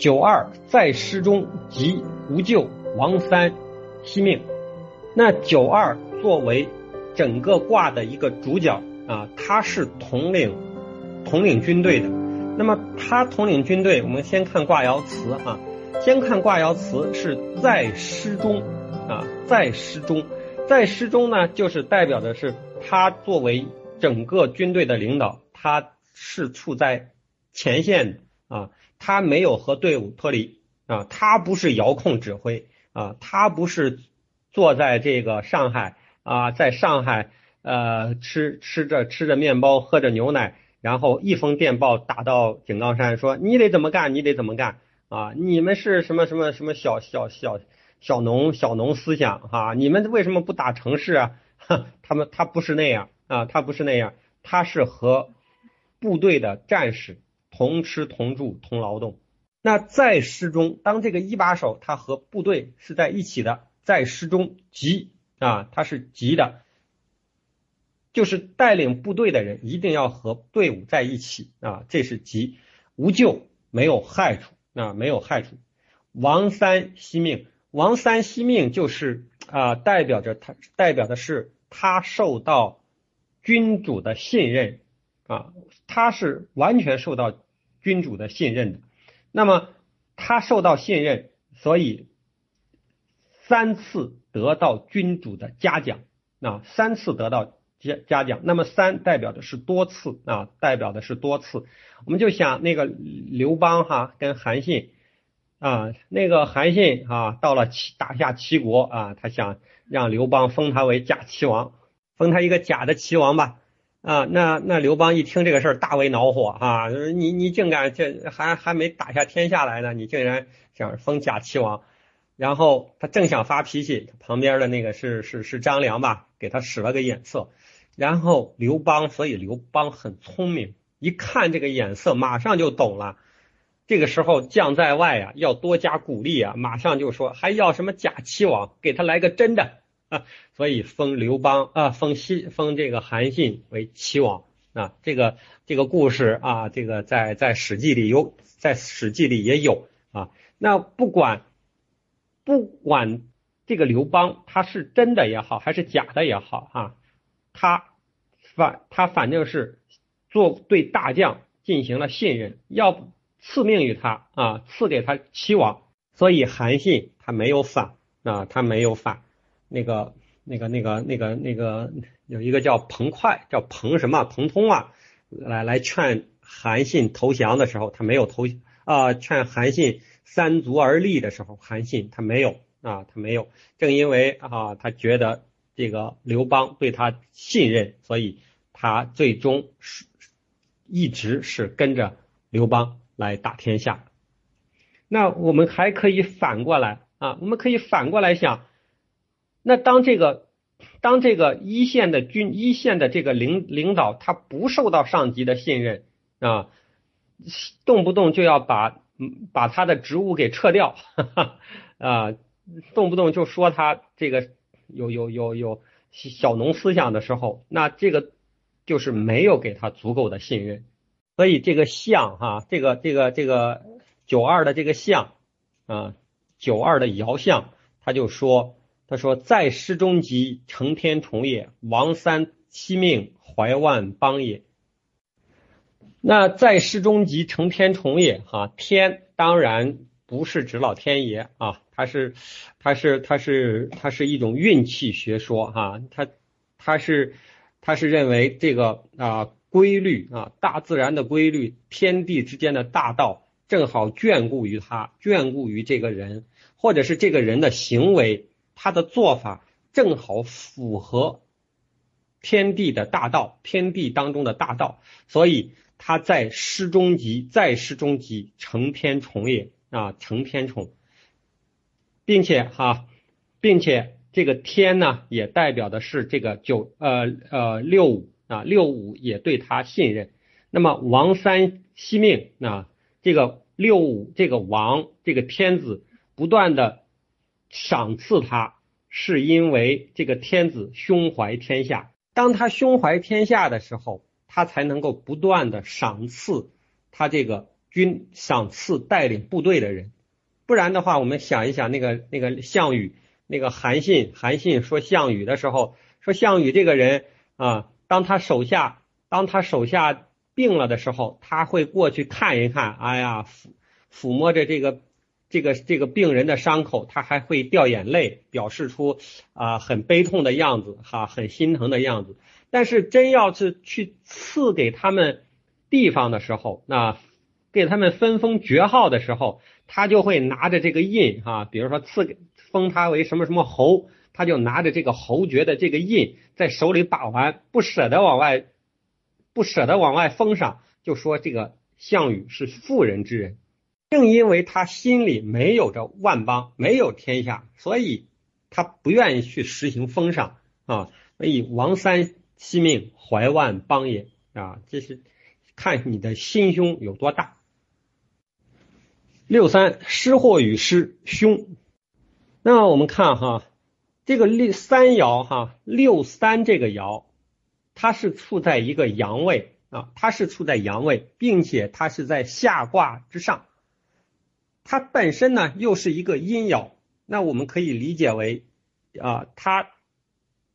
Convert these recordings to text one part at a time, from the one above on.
九二在师中即无咎，王三惜命。那九二作为整个卦的一个主角啊，他是统领统领军队的。那么他统领军队，我们先看卦爻辞啊，先看卦爻辞是在师中啊，在师中，在师中呢，就是代表的是他作为整个军队的领导，他是处在前线啊，他没有和队伍脱离啊，他不是遥控指挥啊，他不是坐在这个上海啊，在上海呃吃吃着吃着面包，喝着牛奶。然后一封电报打到井冈山，说你得怎么干，你得怎么干啊？你们是什么什么什么小小小小农小农思想哈？你们为什么不打城市啊？他们他不是那样啊，他不是那样，他是和部队的战士同吃同住同劳动。那在师中，当这个一把手他和部队是在一起的，在师中急啊，他是急的。就是带领部队的人一定要和队伍在一起啊，这是吉，无咎，没有害处啊，没有害处。王三惜命，王三惜命就是啊，代表着他，代表的是他受到君主的信任啊，他是完全受到君主的信任的。那么他受到信任，所以三次得到君主的嘉奖啊，三次得到。嘉嘉奖，那么三代表的是多次啊，代表的是多次。我们就想那个刘邦哈跟韩信啊，那个韩信啊到了齐打下齐国啊，他想让刘邦封他为假齐王，封他一个假的齐王吧啊。那那刘邦一听这个事儿大为恼火啊，你你竟敢这还还没打下天下来呢，你竟然想封假齐王。然后他正想发脾气，旁边的那个是是是张良吧，给他使了个眼色。然后刘邦，所以刘邦很聪明，一看这个眼色，马上就懂了。这个时候将在外啊，要多加鼓励啊，马上就说还要什么假齐王，给他来个真的啊。所以封刘邦啊，封信封这个韩信为齐王啊。这个这个故事啊，这个在在史记里有，在史记里也有啊。那不管不管这个刘邦他是真的也好，还是假的也好啊。他反他反正是做对大将进行了信任，要赐命于他啊，赐给他齐王，所以韩信他没有反啊，他没有反。那个那个那个那个那个有一个叫彭快，叫彭什么彭通啊，来来劝韩信投降的时候，他没有投啊，劝韩信三足而立的时候，韩信他没有啊，他没有，正因为啊，他觉得。这个刘邦对他信任，所以他最终是一直是跟着刘邦来打天下。那我们还可以反过来啊，我们可以反过来想，那当这个当这个一线的军一线的这个领领导他不受到上级的信任啊，动不动就要把把他的职务给撤掉哈哈啊，动不动就说他这个。有有有有小农思想的时候，那这个就是没有给他足够的信任，所以这个象哈，这个这个这个九二的这个象啊，九二的爻象，他就说，他说在师中即承天虫也，王三七命，怀万邦也。那在师中即承天虫也哈，天当然不是指老天爷啊。它是，它是，它是，它是一种运气学说哈，它，它是，它是认为这个啊规律啊大自然的规律，天地之间的大道正好眷顾于他，眷顾于这个人，或者是这个人的行为，他的做法正好符合天地的大道，天地当中的大道，所以他在师中极，在师中极成天宠也啊，成天宠。并且哈，并且这个天呢，也代表的是这个九呃呃六五啊，六五也对他信任。那么王三惜命啊，这个六五这个王这个天子不断的赏赐他，是因为这个天子胸怀天下。当他胸怀天下的时候，他才能够不断的赏赐他这个军赏赐带领部队的人。不然的话，我们想一想，那个那个项羽，那个韩信，韩信说项羽的时候，说项羽这个人啊，当他手下当他手下病了的时候，他会过去看一看，哎呀，抚抚摸着这个。这个这个病人的伤口，他还会掉眼泪，表示出啊很悲痛的样子，哈，很心疼的样子。但是真要是去赐给他们地方的时候，那给他们分封爵号的时候，他就会拿着这个印，哈，比如说赐给封他为什么什么侯，他就拿着这个侯爵的这个印在手里把玩，不舍得往外，不舍得往外封上，就说这个项羽是妇人之人。正因为他心里没有着万邦，没有天下，所以他不愿意去实行封赏啊。所以王三惜命，怀万邦也啊，这是看你的心胸有多大。六三失祸与失凶，那我们看哈，这个六三爻哈，六三这个爻，它是处在一个阳位啊，它是处在阳位，并且它是在下卦之上。它本身呢又是一个阴爻，那我们可以理解为啊，它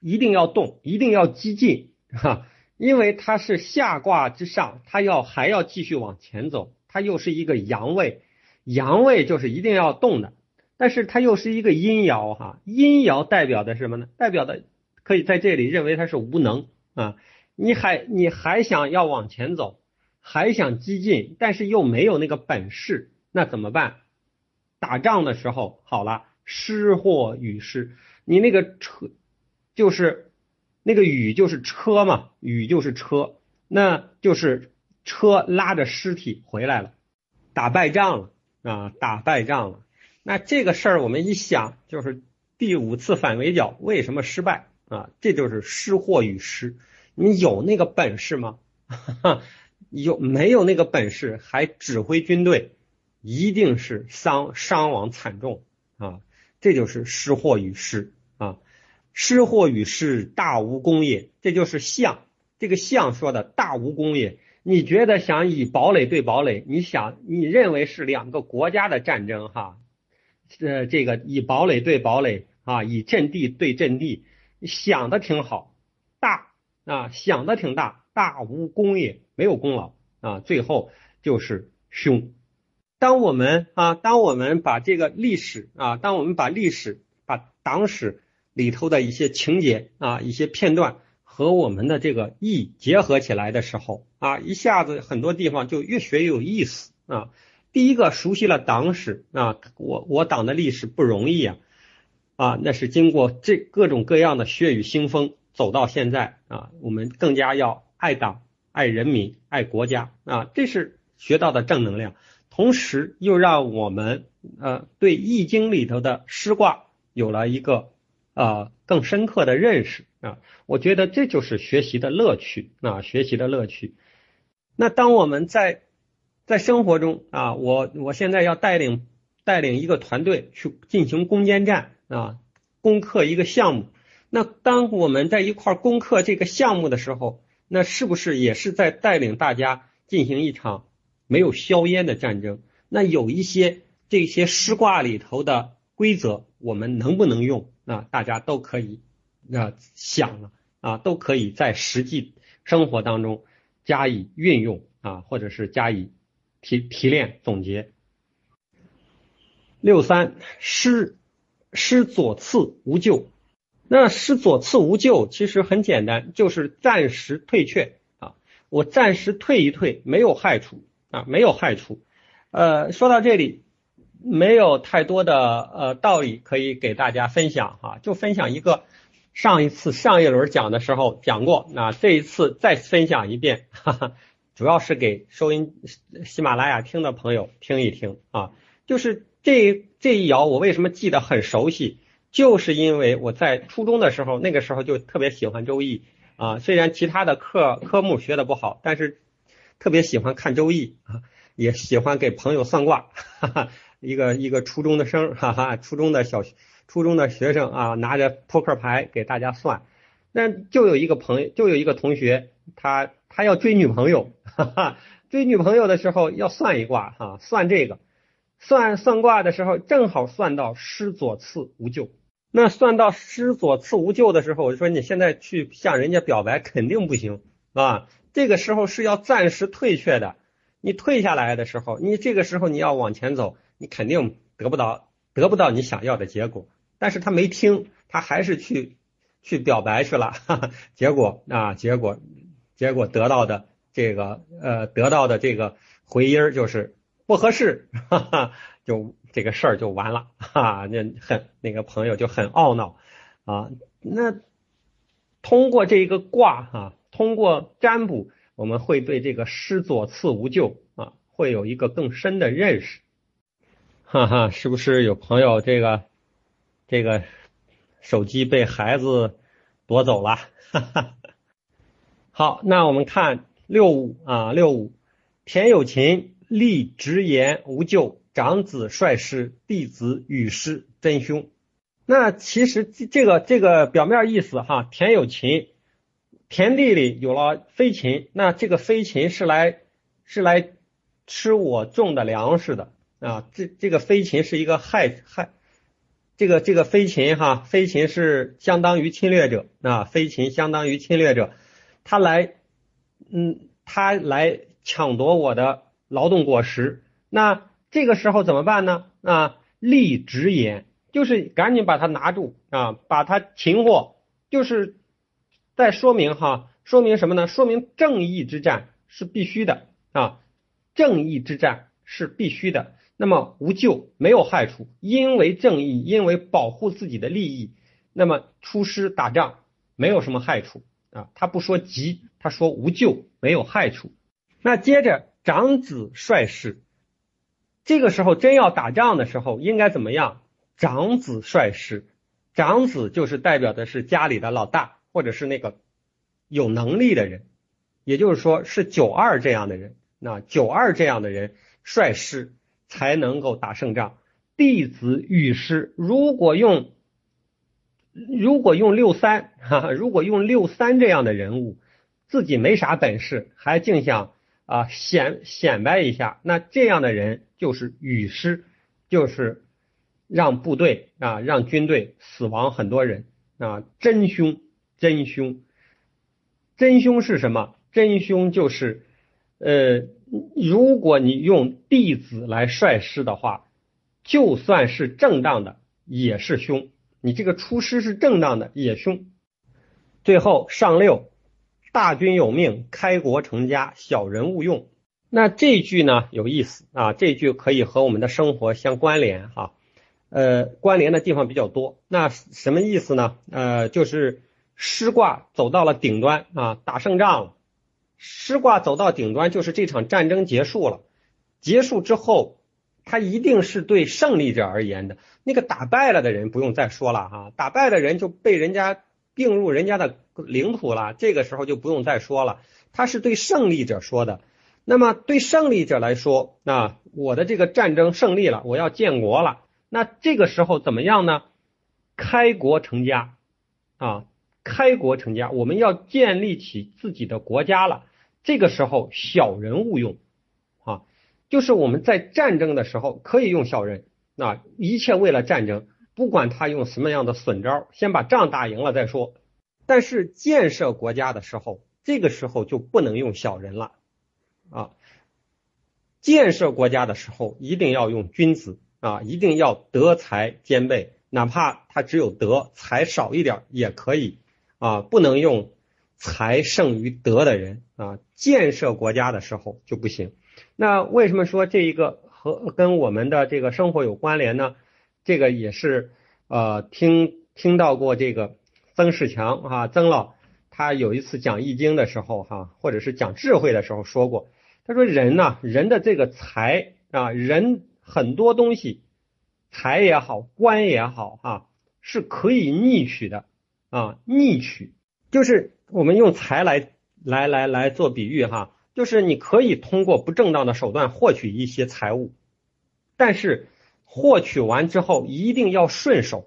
一定要动，一定要激进哈，因为它是下卦之上，它要还要继续往前走，它又是一个阳位，阳位就是一定要动的，但是它又是一个阴爻哈，阴爻代表的什么呢？代表的可以在这里认为它是无能啊，你还你还想要往前走，还想激进，但是又没有那个本事。那怎么办？打仗的时候好了，失货与失，你那个车就是那个雨就是车嘛，雨就是车，那就是车拉着尸体回来了，打败仗了啊，打败仗了。那这个事儿我们一想，就是第五次反围剿为什么失败啊？这就是失货与失，你有那个本事吗？有没有那个本事还指挥军队？一定是伤伤亡惨重啊！这就是失祸与失啊！失祸与失，大无功也。这就是象，这个象说的大无功也。你觉得想以堡垒对堡垒，你想你认为是两个国家的战争哈？呃，这个以堡垒对堡垒啊，以阵地对阵地，想的挺好，大啊，想的挺大，大无功也，没有功劳啊，最后就是凶。当我们啊，当我们把这个历史啊，当我们把历史、把党史里头的一些情节啊、一些片段和我们的这个意结合起来的时候啊，一下子很多地方就越学越有意思啊。第一个，熟悉了党史啊，我我党的历史不容易啊啊，那是经过这各种各样的血雨腥风走到现在啊，我们更加要爱党、爱人民、爱国家啊，这是学到的正能量。同时又让我们呃对易经里头的师卦有了一个啊更深刻的认识啊，我觉得这就是学习的乐趣啊，学习的乐趣。那当我们在在生活中啊，我我现在要带领带领一个团队去进行攻坚战啊，攻克一个项目。那当我们在一块攻克这个项目的时候，那是不是也是在带领大家进行一场？没有硝烟的战争，那有一些这些诗卦里头的规则，我们能不能用？啊，大家都可以啊想了啊，都可以在实际生活当中加以运用啊，或者是加以提提炼总结。六三师师左次无咎，那师左次无咎其实很简单，就是暂时退却啊，我暂时退一退，没有害处。啊，没有害处。呃，说到这里，没有太多的呃道理可以给大家分享哈，就分享一个上一次上一轮讲的时候讲过，那这一次再分享一遍，哈哈，主要是给收音喜马拉雅听的朋友听一听啊。就是这这一爻，我为什么记得很熟悉，就是因为我在初中的时候，那个时候就特别喜欢周易啊，虽然其他的课科目学的不好，但是。特别喜欢看周易啊，也喜欢给朋友算卦，哈哈，一个一个初中的生，哈哈，初中的小初中的学生啊，拿着扑克牌给大家算。那就有一个朋友，就有一个同学，他他要追女朋友，哈哈，追女朋友的时候要算一卦哈，算这个，算算卦的时候正好算到师左次无咎。那算到师左次无咎的时候，我就说你现在去向人家表白肯定不行啊，这个时候是要暂时退却的。你退下来的时候，你这个时候你要往前走，你肯定得不到得不到你想要的结果。但是他没听，他还是去去表白去了，哈 哈结果啊，结果结果得到的这个呃得到的这个回音就是不合适，哈哈，就这个事儿就完了，哈，那很那个朋友就很懊恼啊。那通过这一个卦哈，通过占卜。我们会对这个师左次无咎啊，会有一个更深的认识，哈哈，是不是有朋友这个这个手机被孩子夺走了？哈哈。好，那我们看六五啊，六五，田有勤立直言无咎，长子率师，弟子与师真凶。那其实这个这个表面意思哈，田有勤。田地里有了飞禽，那这个飞禽是来是来吃我种的粮食的啊。这这个飞禽是一个害害，这个这个飞禽哈，飞禽是相当于侵略者啊，飞禽相当于侵略者，他来嗯，他来抢夺我的劳动果实。那这个时候怎么办呢？啊，立直言，就是赶紧把它拿住啊，把它擒获，就是。再说明哈，说明什么呢？说明正义之战是必须的啊，正义之战是必须的。那么无咎，没有害处，因为正义，因为保护自己的利益，那么出师打仗没有什么害处啊。他不说急，他说无咎，没有害处。那接着长子率师，这个时候真要打仗的时候，应该怎么样？长子率师，长子就是代表的是家里的老大。或者是那个有能力的人，也就是说是九二这样的人，那九二这样的人率师才能够打胜仗。弟子与师，如果用如果用六三哈，如果用六三这样的人物，自己没啥本事，还净想啊显显摆一下，那这样的人就是与师，就是让部队啊让军队死亡很多人啊真凶。真凶，真凶是什么？真凶就是，呃，如果你用弟子来率师的话，就算是正当的也是凶。你这个出师是正当的也凶。最后上六，大军有命，开国成家，小人勿用。那这句呢有意思啊，这句可以和我们的生活相关联哈，呃，关联的地方比较多。那什么意思呢？呃，就是。师卦走到了顶端啊，打胜仗了。师卦走到顶端，就是这场战争结束了。结束之后，他一定是对胜利者而言的。那个打败了的人不用再说了哈，打败的人就被人家并入人家的领土了，这个时候就不用再说了。他是对胜利者说的。那么对胜利者来说，那我的这个战争胜利了，我要建国了。那这个时候怎么样呢？开国成家啊。开国成家，我们要建立起自己的国家了。这个时候，小人勿用啊，就是我们在战争的时候可以用小人，那一切为了战争，不管他用什么样的损招，先把仗打赢了再说。但是建设国家的时候，这个时候就不能用小人了啊。建设国家的时候，一定要用君子啊，一定要德才兼备，哪怕他只有德，才少一点也可以。啊，不能用才胜于德的人啊，建设国家的时候就不行。那为什么说这一个和跟我们的这个生活有关联呢？这个也是呃听听到过这个曾仕强啊，曾老他有一次讲易经的时候哈，或者是讲智慧的时候说过，他说人呢，人的这个才啊，人很多东西，财也好，官也好哈，是可以逆取的。啊，逆取就是我们用财来来来来做比喻哈，就是你可以通过不正当的手段获取一些财物，但是获取完之后一定要顺手。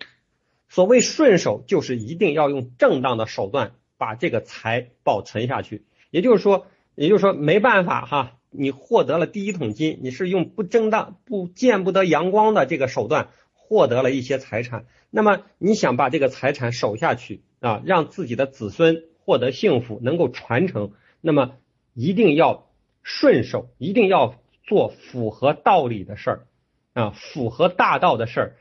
所谓顺手，就是一定要用正当的手段把这个财保存下去。也就是说，也就是说没办法哈，你获得了第一桶金，你是用不正当、不见不得阳光的这个手段获得了一些财产，那么你想把这个财产守下去啊，让自己的子孙获得幸福，能够传承，那么一定要顺手，一定要做符合道理的事儿啊，符合大道的事儿，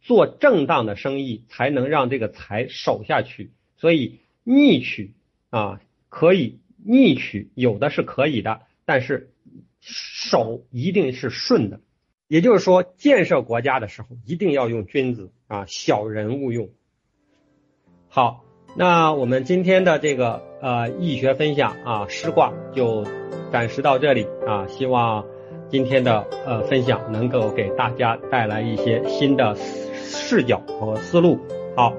做正当的生意，才能让这个财守下去。所以逆取啊，可以。逆取有的是可以的，但是守一定是顺的。也就是说，建设国家的时候一定要用君子啊，小人勿用。好，那我们今天的这个呃易学分享啊，师卦就暂时到这里啊。希望今天的呃分享能够给大家带来一些新的视角和思路。好，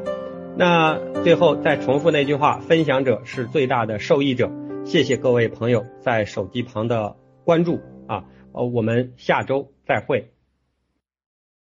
那最后再重复那句话：分享者是最大的受益者。谢谢各位朋友在手机旁的关注啊，呃，我们下周再会。